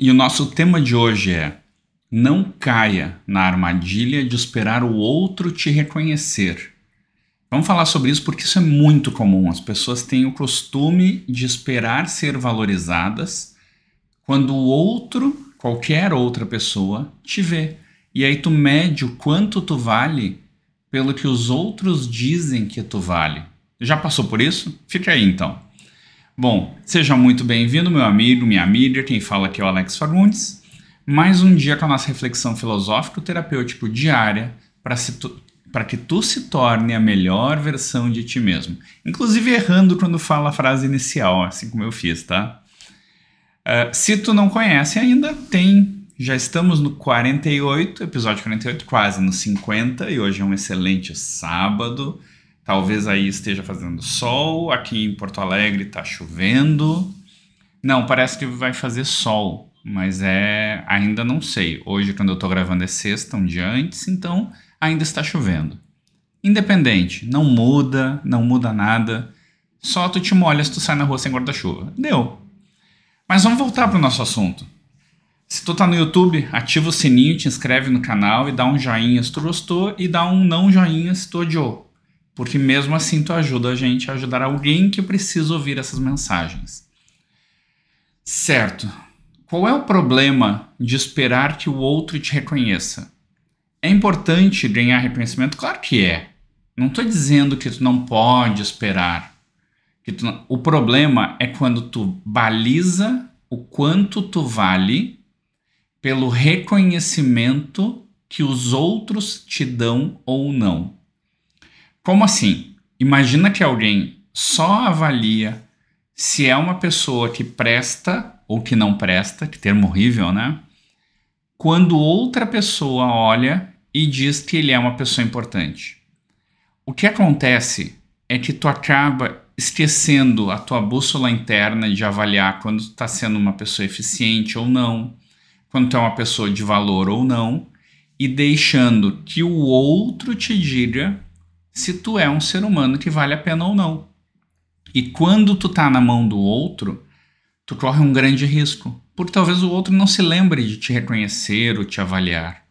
E o nosso tema de hoje é: não caia na armadilha de esperar o outro te reconhecer. Vamos falar sobre isso porque isso é muito comum. As pessoas têm o costume de esperar ser valorizadas quando o outro, qualquer outra pessoa, te vê. E aí tu mede o quanto tu vale pelo que os outros dizem que tu vale. Já passou por isso? Fica aí então. Bom, seja muito bem-vindo, meu amigo, minha amiga. Quem fala aqui é o Alex Fagundes. Mais um dia com a nossa reflexão filosófico-terapêutico diária para que tu se torne a melhor versão de ti mesmo. Inclusive errando quando fala a frase inicial, assim como eu fiz, tá? Uh, se tu não conhece ainda, tem. Já estamos no 48, episódio 48, quase no 50, e hoje é um excelente sábado. Talvez aí esteja fazendo sol, aqui em Porto Alegre está chovendo. Não, parece que vai fazer sol, mas é ainda não sei. Hoje, quando eu estou gravando, é sexta, um dia antes, então ainda está chovendo. Independente, não muda, não muda nada. Só tu te molha se tu sai na rua sem guarda-chuva. Deu. Mas vamos voltar para o nosso assunto. Se tu tá no YouTube, ativa o sininho, te inscreve no canal e dá um joinha se tu gostou e dá um não joinha se tu odiou porque mesmo assim tu ajuda a gente a ajudar alguém que precisa ouvir essas mensagens. Certo. Qual é o problema de esperar que o outro te reconheça? É importante ganhar reconhecimento? Claro que é. Não estou dizendo que tu não pode esperar. Que tu O problema é quando tu baliza o quanto tu vale pelo reconhecimento que os outros te dão ou não. Como assim? Imagina que alguém só avalia se é uma pessoa que presta ou que não presta, que termo horrível, né? Quando outra pessoa olha e diz que ele é uma pessoa importante. O que acontece é que tu acaba esquecendo a tua bússola interna de avaliar quando tu está sendo uma pessoa eficiente ou não, quando tu é uma pessoa de valor ou não, e deixando que o outro te diga se tu é um ser humano que vale a pena ou não. E quando tu tá na mão do outro, tu corre um grande risco, porque talvez o outro não se lembre de te reconhecer ou te avaliar.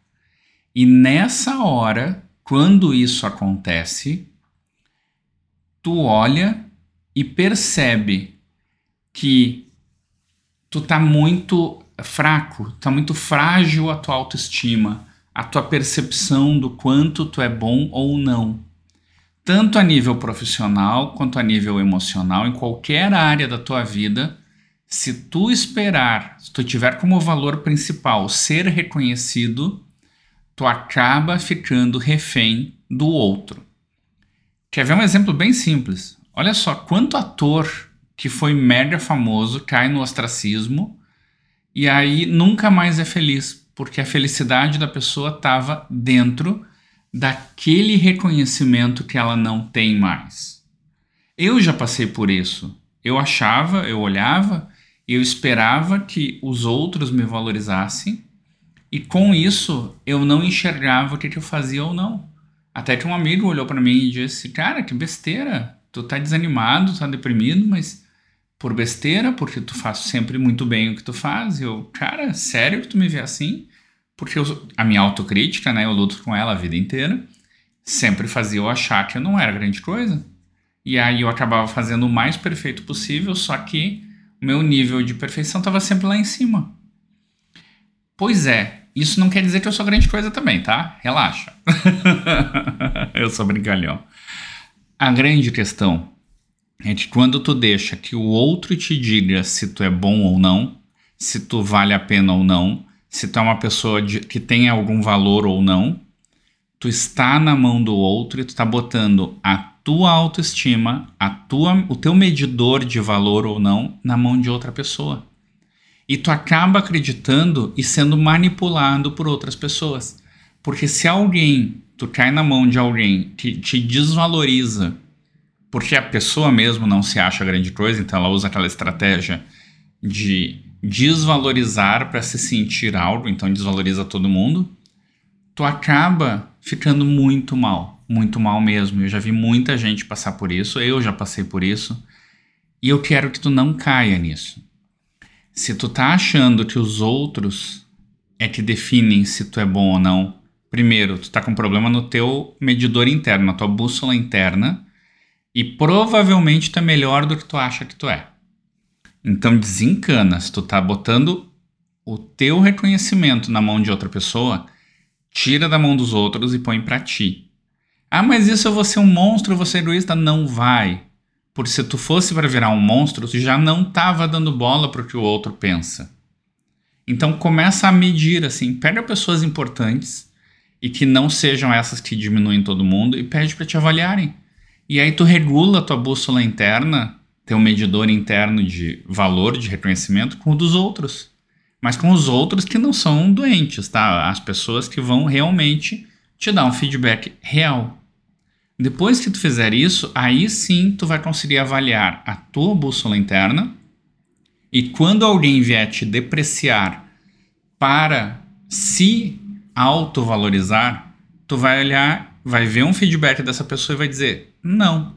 E nessa hora, quando isso acontece, tu olha e percebe que tu tá muito fraco, tá muito frágil a tua autoestima, a tua percepção do quanto tu é bom ou não tanto a nível profissional quanto a nível emocional, em qualquer área da tua vida, se tu esperar, se tu tiver como valor principal ser reconhecido, tu acaba ficando refém do outro. Quer ver um exemplo bem simples? Olha só quanto ator que foi mega famoso cai no ostracismo e aí nunca mais é feliz, porque a felicidade da pessoa estava dentro daquele reconhecimento que ela não tem mais. Eu já passei por isso. Eu achava, eu olhava, eu esperava que os outros me valorizassem e com isso eu não enxergava o que, que eu fazia ou não. Até que um amigo olhou para mim e disse: Cara, que besteira, tu tá desanimado, tá deprimido, mas por besteira, porque tu faz sempre muito bem o que tu faz. Eu, cara, sério que tu me vê assim? Porque eu, a minha autocrítica, né, eu luto com ela a vida inteira, sempre fazia eu achar que eu não era grande coisa. E aí eu acabava fazendo o mais perfeito possível, só que o meu nível de perfeição estava sempre lá em cima. Pois é, isso não quer dizer que eu sou grande coisa também, tá? Relaxa. eu sou brincalhão. A grande questão é que quando tu deixa que o outro te diga se tu é bom ou não, se tu vale a pena ou não, se tu é uma pessoa de, que tem algum valor ou não, tu está na mão do outro e tu está botando a tua autoestima, a tua, o teu medidor de valor ou não na mão de outra pessoa. E tu acaba acreditando e sendo manipulado por outras pessoas. Porque se alguém, tu cai na mão de alguém que te desvaloriza, porque a pessoa mesmo não se acha grande coisa, então ela usa aquela estratégia de desvalorizar para se sentir algo, então desvaloriza todo mundo, tu acaba ficando muito mal, muito mal mesmo. Eu já vi muita gente passar por isso, eu já passei por isso, e eu quero que tu não caia nisso. Se tu tá achando que os outros é que definem se tu é bom ou não, primeiro, tu tá com problema no teu medidor interno, na tua bússola interna, e provavelmente tu é melhor do que tu acha que tu é. Então desencana, se tu tá botando o teu reconhecimento na mão de outra pessoa, tira da mão dos outros e põe para ti. Ah, mas isso eu vou ser um monstro, eu vou ser egoísta? Não vai. Porque se tu fosse para virar um monstro, tu já não tava dando bola para o que o outro pensa. Então começa a medir assim, pega pessoas importantes e que não sejam essas que diminuem todo mundo e pede para te avaliarem. E aí tu regula a tua bússola interna, teu medidor interno de valor, de reconhecimento com o dos outros. Mas com os outros que não são doentes, tá? As pessoas que vão realmente te dar um feedback real. Depois que tu fizer isso, aí sim tu vai conseguir avaliar a tua bússola interna e quando alguém vier te depreciar para se autovalorizar, tu vai olhar, vai ver um feedback dessa pessoa e vai dizer: "Não,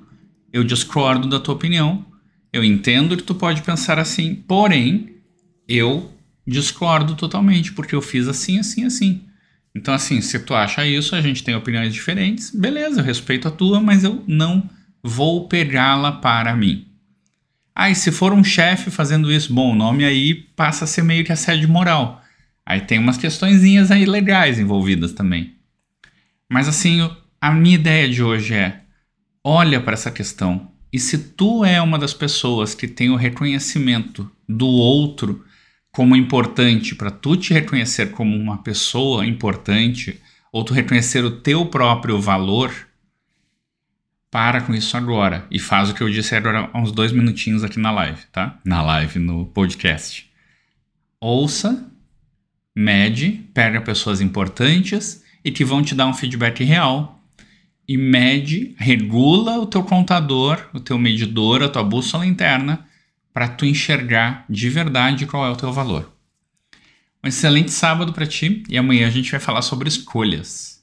eu discordo da tua opinião. Eu entendo que tu pode pensar assim, porém eu discordo totalmente porque eu fiz assim, assim, assim. Então, assim, se tu acha isso, a gente tem opiniões diferentes, beleza, eu respeito a tua, mas eu não vou pegá-la para mim. Ah, e se for um chefe fazendo isso, bom, o nome aí passa a ser meio que assédio moral. Aí tem umas questõezinhas aí legais envolvidas também. Mas assim, a minha ideia de hoje é: olha para essa questão. E se tu é uma das pessoas que tem o reconhecimento do outro como importante para tu te reconhecer como uma pessoa importante ou tu reconhecer o teu próprio valor, para com isso agora e faz o que eu disse agora há uns dois minutinhos aqui na live, tá? Na live, no podcast. Ouça, mede, pega pessoas importantes e que vão te dar um feedback real e mede, regula o teu contador, o teu medidor, a tua bússola interna para tu enxergar de verdade qual é o teu valor. Um excelente sábado para ti e amanhã a gente vai falar sobre escolhas.